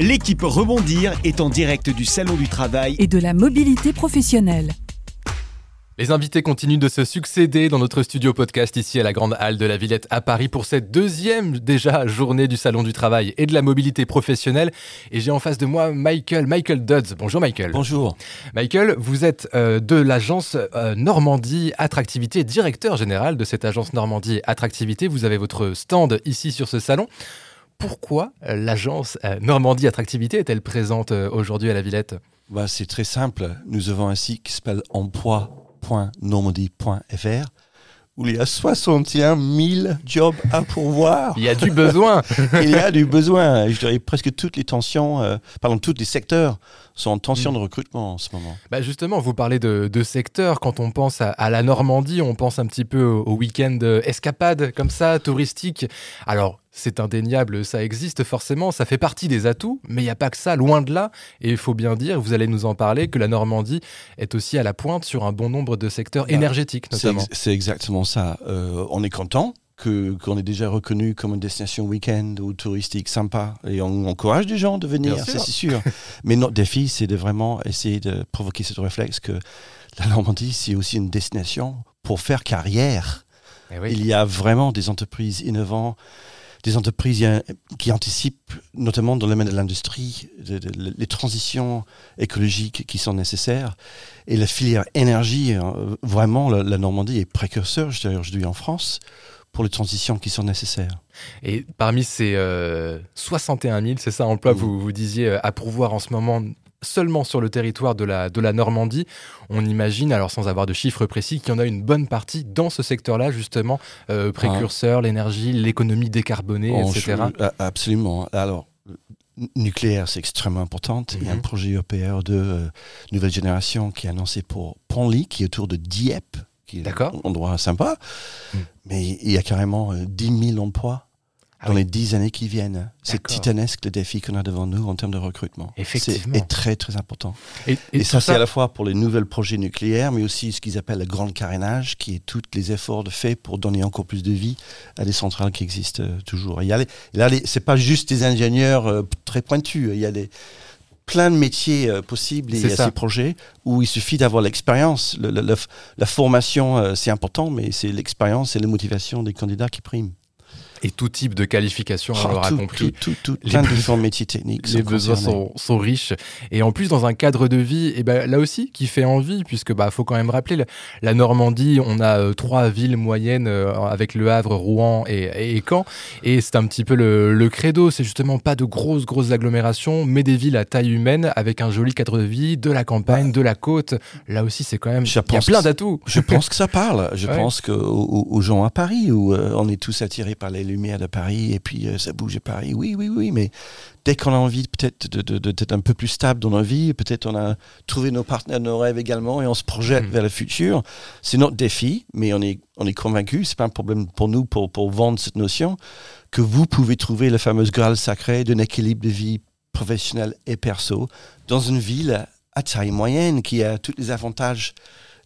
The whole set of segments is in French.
L'équipe Rebondir est en direct du Salon du Travail. et de la mobilité professionnelle. Les invités continuent de se succéder dans notre studio podcast ici à la Grande Halle de la Villette à Paris pour cette deuxième déjà journée du Salon du Travail et de la mobilité professionnelle. Et j'ai en face de moi Michael, Michael Dodds. Bonjour Michael. Bonjour. Michael, vous êtes euh, de l'agence euh, Normandie Attractivité, directeur général de cette agence Normandie Attractivité. Vous avez votre stand ici sur ce salon. Pourquoi euh, l'agence euh, Normandie Attractivité est-elle présente euh, aujourd'hui à la Villette? Bah, c'est très simple. Nous avons un site qui s'appelle emploi.normandie.fr où il y a 61 000 jobs à pourvoir. Il y a du besoin. il y a du besoin. Je dirais presque toutes les tensions, euh, pardon, tous les secteurs sont en tension de recrutement en ce moment. Bah justement, vous parlez de, de secteur. Quand on pense à, à la Normandie, on pense un petit peu au, au week-end escapade comme ça, touristique. Alors, c'est indéniable, ça existe forcément, ça fait partie des atouts, mais il n'y a pas que ça, loin de là. Et il faut bien dire, vous allez nous en parler, que la Normandie est aussi à la pointe sur un bon nombre de secteurs Bah, énergétiques, C'est notamment. ex- c'est exactement ça. Euh, on est content qu'on est déjà reconnu comme une destination week-end ou touristique sympa et on encourage des gens de venir, sûr. c'est sûr. Mais notre défi, c'est de vraiment essayer de provoquer ce réflexe que la Normandie, c'est aussi une destination pour faire carrière. Eh oui. Il y a vraiment des entreprises innovantes, des entreprises euh, qui anticipent, notamment dans le domaine de l'industrie, les transitions écologiques qui sont nécessaires. Et la filière énergie, euh, vraiment, la, la Normandie est précurseur, je dirais, aujourd'hui en France, pour les transitions qui sont nécessaires. Et parmi ces euh, 61 000, c'est ça, emplois, vous, vous disiez, euh, à pourvoir en ce moment seulement sur le territoire de la, de la Normandie, on imagine, alors sans avoir de chiffres précis, qu'il y en a une bonne partie dans ce secteur-là, justement, euh, précurseur, l'énergie, l'économie décarbonée, etc. a- Absolument. Alors, nucléaire, c'est extrêmement important. Il y a un Mhm. projet EPR de euh, nouvelle génération qui est annoncé pour Ponly, qui est autour de Dieppe, qui est D'accord. un endroit sympa. Mhm. Mais il y a carrément euh, 10 000 emplois Ah dans oui. les 10 années qui viennent. C'est titanesque le défi qu'on a devant nous en termes de recrutement. Effectivement. C'est est très, très important. Et, Et, et ça, c'est à la fois pour les nouvelles projets nucléaires, mais aussi ce qu'ils appellent le grand carénage, qui est tous les efforts de fait pour donner encore plus de vie à des centrales qui existent euh, toujours. Il y a les, là, les- c'est pas juste des ingénieurs euh, très pointus. Il y a des, plein de métiers euh, possibles et ça. ces projets où il suffit d'avoir l'expérience. Le- le- le- la formation, euh, c'est important, mais c'est l'expérience et la motivation des candidats qui priment. Et tout type de qualification, on Oh, l'aura tout, compris. tout, tout, tout, Les de métiers techniques. Les besoins sont, sont riches. Et en plus, dans un cadre de vie, et ben, là aussi, qui fait envie, puisque bah, faut quand même rappeler, la, Normandie, on a euh, trois villes moyennes euh, avec Le Havre, Rouen et, et Caen. Et c'est un petit peu le, le credo. C'est justement pas de grosses, grosses agglomérations, mais des villes à taille humaine, avec un joli cadre de vie, de la campagne, de la côte. Là aussi, c'est quand même. Il y a plein que- d'atouts. Je pense que ça parle. Je Ouais. pense qu'aux aux, aux gens à Paris, où euh, on est tous attirés par les lumières de Paris et puis euh, ça bouge à Paris. Oui, oui, oui, mais dès qu'on a envie peut-être d'être un peu plus stable dans nos vies, peut-être on a trouvé nos partenaires, nos rêves également et on se projette Mhm. vers le futur. C'est notre défi, mais on est, on est convaincu, c'est pas un problème pour nous pour, pour vendre cette notion, que vous pouvez trouver le fameux graal sacré d'un équilibre de vie professionnelle et perso dans une ville à taille moyenne qui a tous les avantages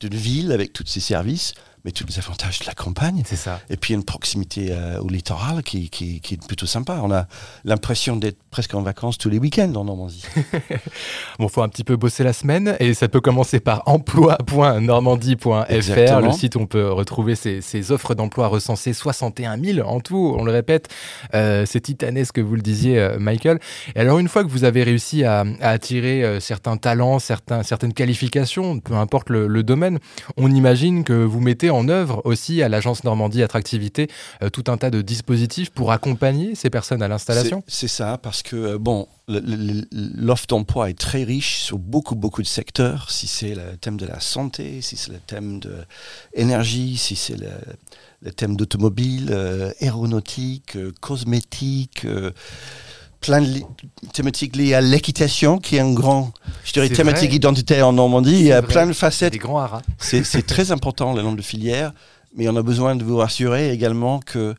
d'une ville avec tous ses services, mais tous les avantages de la campagne. C'est ça. Et puis une proximité euh, au littoral qui, qui, qui est plutôt sympa. On a l'impression d'être presque en vacances tous les week-ends en Normandie. Bon, faut un petit peu bosser la semaine et ça peut commencer par emploi.normandie.fr, le site où on peut retrouver ces, ces offres d'emploi recensées 61 000 en tout, on le répète, euh, c'est titanesque, vous le disiez, euh, Michael. Et alors, une fois que vous avez réussi à, à attirer certains talents, certains, certaines qualifications, peu importe le, le domaine, on imagine que vous mettez en œuvre aussi à l'agence Normandie Attractivité euh, tout un tas de dispositifs pour accompagner ces personnes à l'installation. C'est ça, parce que, euh, bon, l'offre d'emploi est très riche sur beaucoup, beaucoup de secteurs. Si c'est le thème de la santé, si c'est le thème de l'énergie, si c'est le, thème d'automobile, euh, aéronautique, cosmétique, plein de li- thématiques liées à l'équitation, qui est un grand, je dirais, thématique vrai. identitaire en Normandie. Il y a vrai. plein de facettes des grands haras. c'est très important le nombre de filières, mais on a besoin de vous rassurer également que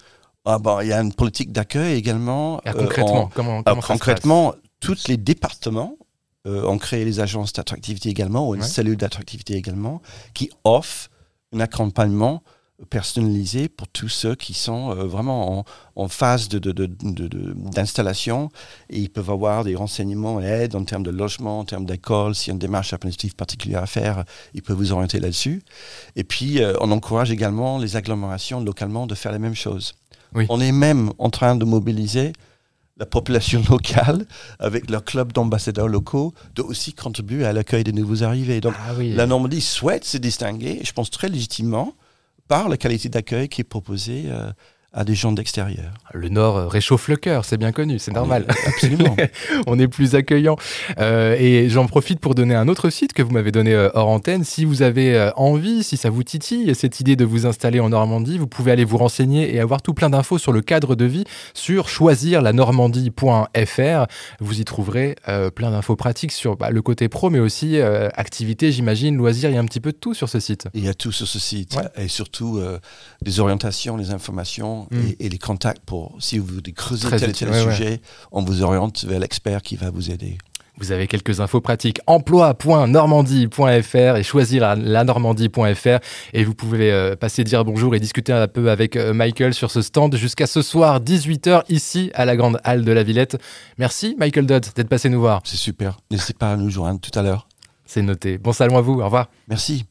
ah bon, il y a une politique d'accueil également. Et euh, concrètement, en- comment, passe concrètement, tous les départements euh, ont créé les agences d'attractivité également, ou une Ouais. cellule d'attractivité également, qui offre un accompagnement personnalisé pour tous ceux qui sont euh, vraiment en, en phase d'installation. De, de, et ils peuvent avoir des renseignements et aides en termes de logement, en termes d'école. S'il y a une démarche administrative particulière à faire, ils peuvent vous orienter là-dessus. Et puis, euh, on encourage également les agglomérations localement de faire la même chose. Oui. On est même en train de mobiliser la population locale, avec leur club d'ambassadeurs locaux, de aussi contribuer à l'accueil des nouveaux arrivés. Donc, Ah oui. la Normandie souhaite se distinguer, je pense très légitimement, par la qualité d'accueil qui est proposée euh, à des gens d'extérieur. Le Nord euh, réchauffe le cœur, c'est bien connu, c'est normal. Est- Absolument. on est plus accueillant. Euh, et j'en profite pour donner un autre site que vous m'avez donné euh, hors antenne. Si vous avez envie, si ça vous titille, cette idée de vous installer en Normandie, vous pouvez aller vous renseigner et avoir tout plein d'infos sur le cadre de vie sur choisirlanormandie.fr. Vous y trouverez euh, plein d'infos pratiques sur bah, le côté pro, mais aussi euh, activités, j'imagine, loisirs. Il y a un petit peu de tout sur ce site. Il y a tout sur ce site. Ouais. Et surtout des orientations, des informations Mm. et, et les contacts pour, si vous voulez creuser Très tel et utile, tel ouais, ouais. sujet, on vous oriente vers l'expert qui va vous aider. Vous avez quelques infos pratiques. emploi.normandie.fr et choisir la- la normandie.fr. Et vous pouvez euh, passer dire bonjour et discuter un peu avec euh, Michael sur ce stand jusqu'à ce soir, 18h, ici à la Grande Halle de la Villette. Merci, Michael Dodd, d'être passé nous voir. C'est super. N'hésitez pas à nous joindre tout à l'heure. C'est noté. Bon salon à vous. Au revoir. Merci.